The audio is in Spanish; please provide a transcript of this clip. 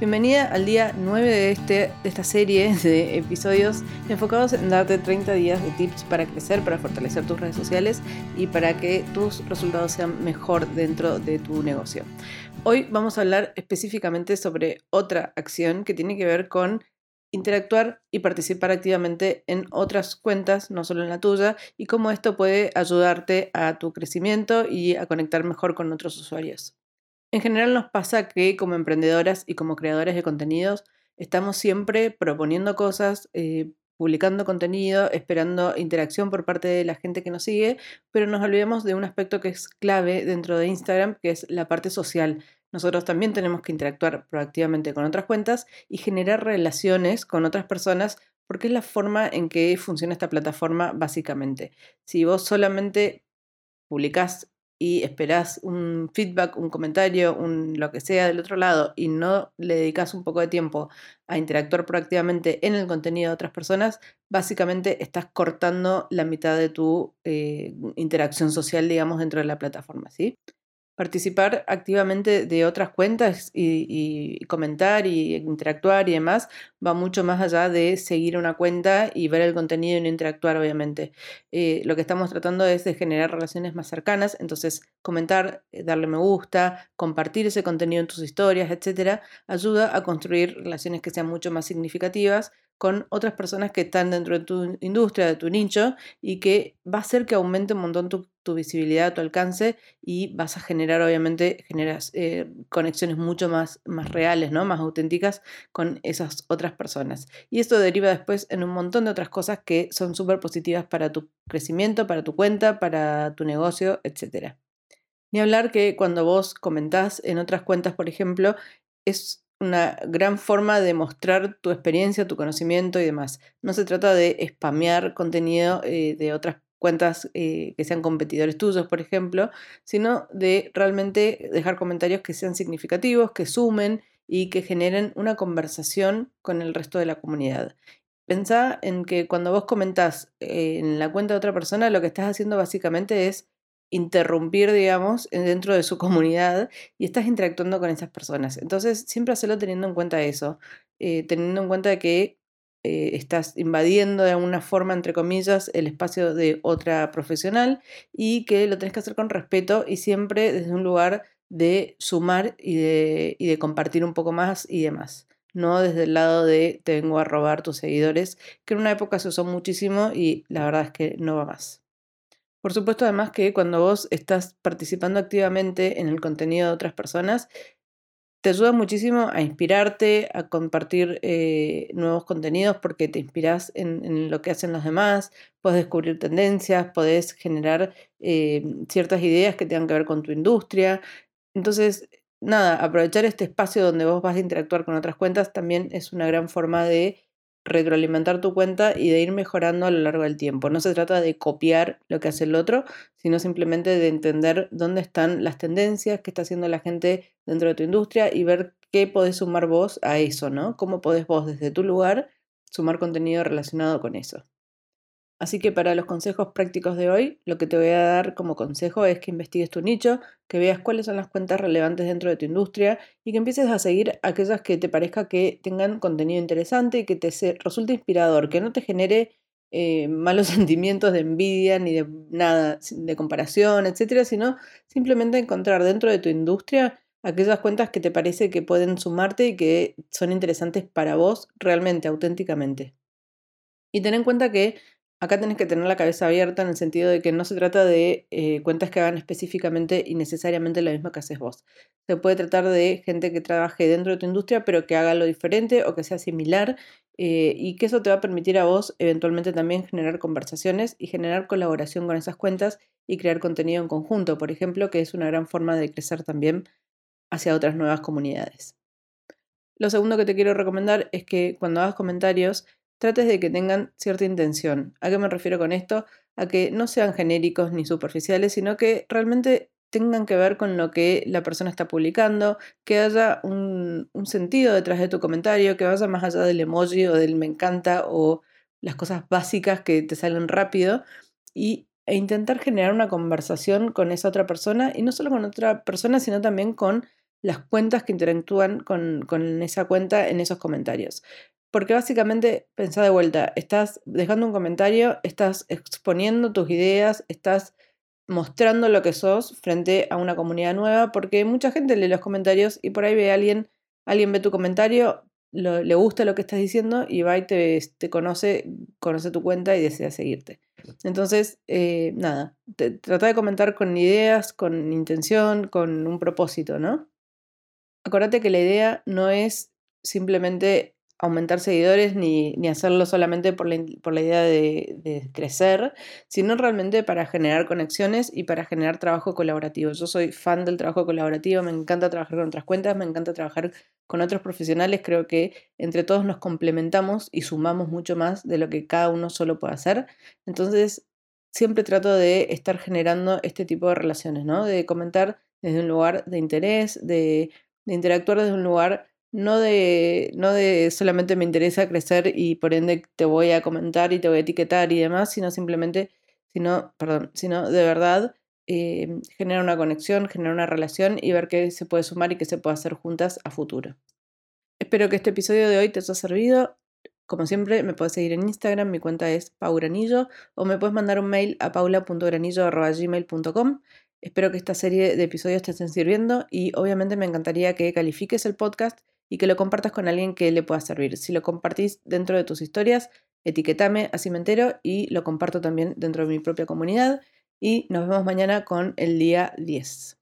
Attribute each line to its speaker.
Speaker 1: Bienvenida al día 9 de, este, de esta serie de episodios enfocados en darte 30 días de tips para crecer, para fortalecer tus redes sociales y para que tus resultados sean mejor dentro de tu negocio. Hoy vamos a hablar específicamente sobre otra acción que tiene que ver con interactuar y participar activamente en otras cuentas, no solo en la tuya, y cómo esto puede ayudarte a tu crecimiento y a conectar mejor con otros usuarios. En general nos pasa que como emprendedoras y como creadores de contenidos estamos siempre proponiendo cosas, eh, publicando contenido, esperando interacción por parte de la gente que nos sigue, pero nos olvidamos de un aspecto que es clave dentro de Instagram, que es la parte social. Nosotros también tenemos que interactuar proactivamente con otras cuentas y generar relaciones con otras personas porque es la forma en que funciona esta plataforma básicamente. Si vos solamente publicás y esperás un feedback, un comentario, un lo que sea del otro lado y no le dedicas un poco de tiempo a interactuar proactivamente en el contenido de otras personas, básicamente estás cortando la mitad de tu eh, interacción social, digamos, dentro de la plataforma, ¿sí? Participar activamente de otras cuentas y, comentar y interactuar y demás va mucho más allá de seguir una cuenta y ver el contenido y no interactuar, obviamente. Eh, lo que estamos tratando es de generar relaciones más cercanas, entonces comentar, eh, darle me gusta, compartir ese contenido en tus historias, etcétera, ayuda a construir relaciones que sean mucho más significativas con otras personas que están dentro de tu industria, de tu nicho, y que va a hacer que aumente un montón tu, visibilidad, tu alcance, y vas a generar, obviamente, generas eh, conexiones mucho más, más reales, ¿no? más auténticas con esas otras personas. Y esto deriva después en un montón de otras cosas que son súper positivas para tu crecimiento, para tu cuenta, para tu negocio, etc. Ni hablar que cuando vos comentás en otras cuentas, por ejemplo, es una gran forma de mostrar tu experiencia, tu conocimiento y demás. No se trata de spamear contenido eh, de otras cuentas eh, que sean competidores tuyos, por ejemplo, sino de realmente dejar comentarios que sean significativos, que sumen y que generen una conversación con el resto de la comunidad. Pensá en que cuando vos comentás eh, en la cuenta de otra persona, lo que estás haciendo básicamente es interrumpir, digamos, dentro de su comunidad y estás interactuando con esas personas. Entonces, siempre hacerlo teniendo en cuenta eso, eh, teniendo en cuenta que eh, estás invadiendo de alguna forma, entre comillas, el espacio de otra profesional y que lo tenés que hacer con respeto y siempre desde un lugar de sumar y de, y de compartir un poco más y demás. No desde el lado de te vengo a robar tus seguidores, que en una época se usó muchísimo y la verdad es que no va más. Por supuesto, además que cuando vos estás participando activamente en el contenido de otras personas, te ayuda muchísimo a inspirarte, a compartir eh, nuevos contenidos porque te inspiras en, lo que hacen los demás, puedes descubrir tendencias, podés generar eh, ciertas ideas que tengan que ver con tu industria. Entonces, nada, aprovechar este espacio donde vos vas a interactuar con otras cuentas también es una gran forma de retroalimentar tu cuenta y de ir mejorando a lo largo del tiempo. No se trata de copiar lo que hace el otro, sino simplemente de entender dónde están las tendencias, qué está haciendo la gente dentro de tu industria y ver qué podés sumar vos a eso, ¿no? Cómo podés vos desde tu lugar sumar contenido relacionado con eso. Así que para los consejos prácticos de hoy, lo que te voy a dar como consejo es que investigues tu nicho, que veas cuáles son las cuentas relevantes dentro de tu industria y que empieces a seguir aquellas que te parezca que tengan contenido interesante y que te resulte inspirador, que no te genere eh, malos sentimientos de envidia ni de nada, de comparación, etcétera, sino simplemente encontrar dentro de tu industria aquellas cuentas que te parece que pueden sumarte y que son interesantes para vos realmente, auténticamente. Y ten en cuenta que Acá tenés que tener la cabeza abierta en el sentido de que no se trata de eh, cuentas que hagan específicamente y necesariamente lo mismo que haces vos. Se puede tratar de gente que trabaje dentro de tu industria, pero que haga lo diferente o que sea similar eh, y que eso te va a permitir a vos eventualmente también generar conversaciones y generar colaboración con esas cuentas y crear contenido en conjunto, por ejemplo, que es una gran forma de crecer también hacia otras nuevas comunidades. Lo segundo que te quiero recomendar es que cuando hagas comentarios, trates de que tengan cierta intención. ¿A qué me refiero con esto? A que no sean genéricos ni superficiales, sino que realmente tengan que ver con lo que la persona está publicando, que haya un, sentido detrás de tu comentario, que vaya más allá del emoji o del me encanta o las cosas básicas que te salen rápido y, e intentar generar una conversación con esa otra persona y no solo con otra persona, sino también con las cuentas que interactúan con, con esa cuenta en esos comentarios. Porque básicamente, pensá de vuelta, estás dejando un comentario, estás exponiendo tus ideas, estás mostrando lo que sos frente a una comunidad nueva, porque mucha gente lee los comentarios y por ahí ve a alguien, alguien ve tu comentario, le gusta lo que estás diciendo y va y te, te conoce, conoce tu cuenta y desea seguirte. Entonces, eh, nada, trata de comentar con ideas, con intención, con un propósito, ¿no? Acordate que la idea no es simplemente aumentar seguidores ni, ni hacerlo solamente por la, por la idea de, crecer, sino realmente para generar conexiones y para generar trabajo colaborativo. Yo soy fan del trabajo colaborativo, me encanta trabajar con otras cuentas, me encanta trabajar con otros profesionales, creo que entre todos nos complementamos y sumamos mucho más de lo que cada uno solo puede hacer. Entonces, siempre trato de estar generando este tipo de relaciones, ¿no? De comentar desde un lugar de interés, de, de interactuar desde un lugar no de, no de solamente me interesa crecer y por ende te voy a comentar y te voy a etiquetar y demás, sino simplemente, sino, perdón, sino de verdad eh, generar una conexión, generar una relación y ver qué se puede sumar y qué se puede hacer juntas a futuro. Espero que este episodio de hoy te haya servido. Como siempre, me puedes seguir en Instagram, mi cuenta es paugranillo, o me puedes mandar un mail a paula.granillo.gmail.com. Espero que esta serie de episodios te estén sirviendo y obviamente me encantaría que califiques el podcast y que lo compartas con alguien que le pueda servir. Si lo compartís dentro de tus historias, etiquetame a Cimentero y lo comparto también dentro de mi propia comunidad. Y nos vemos mañana con el día 10.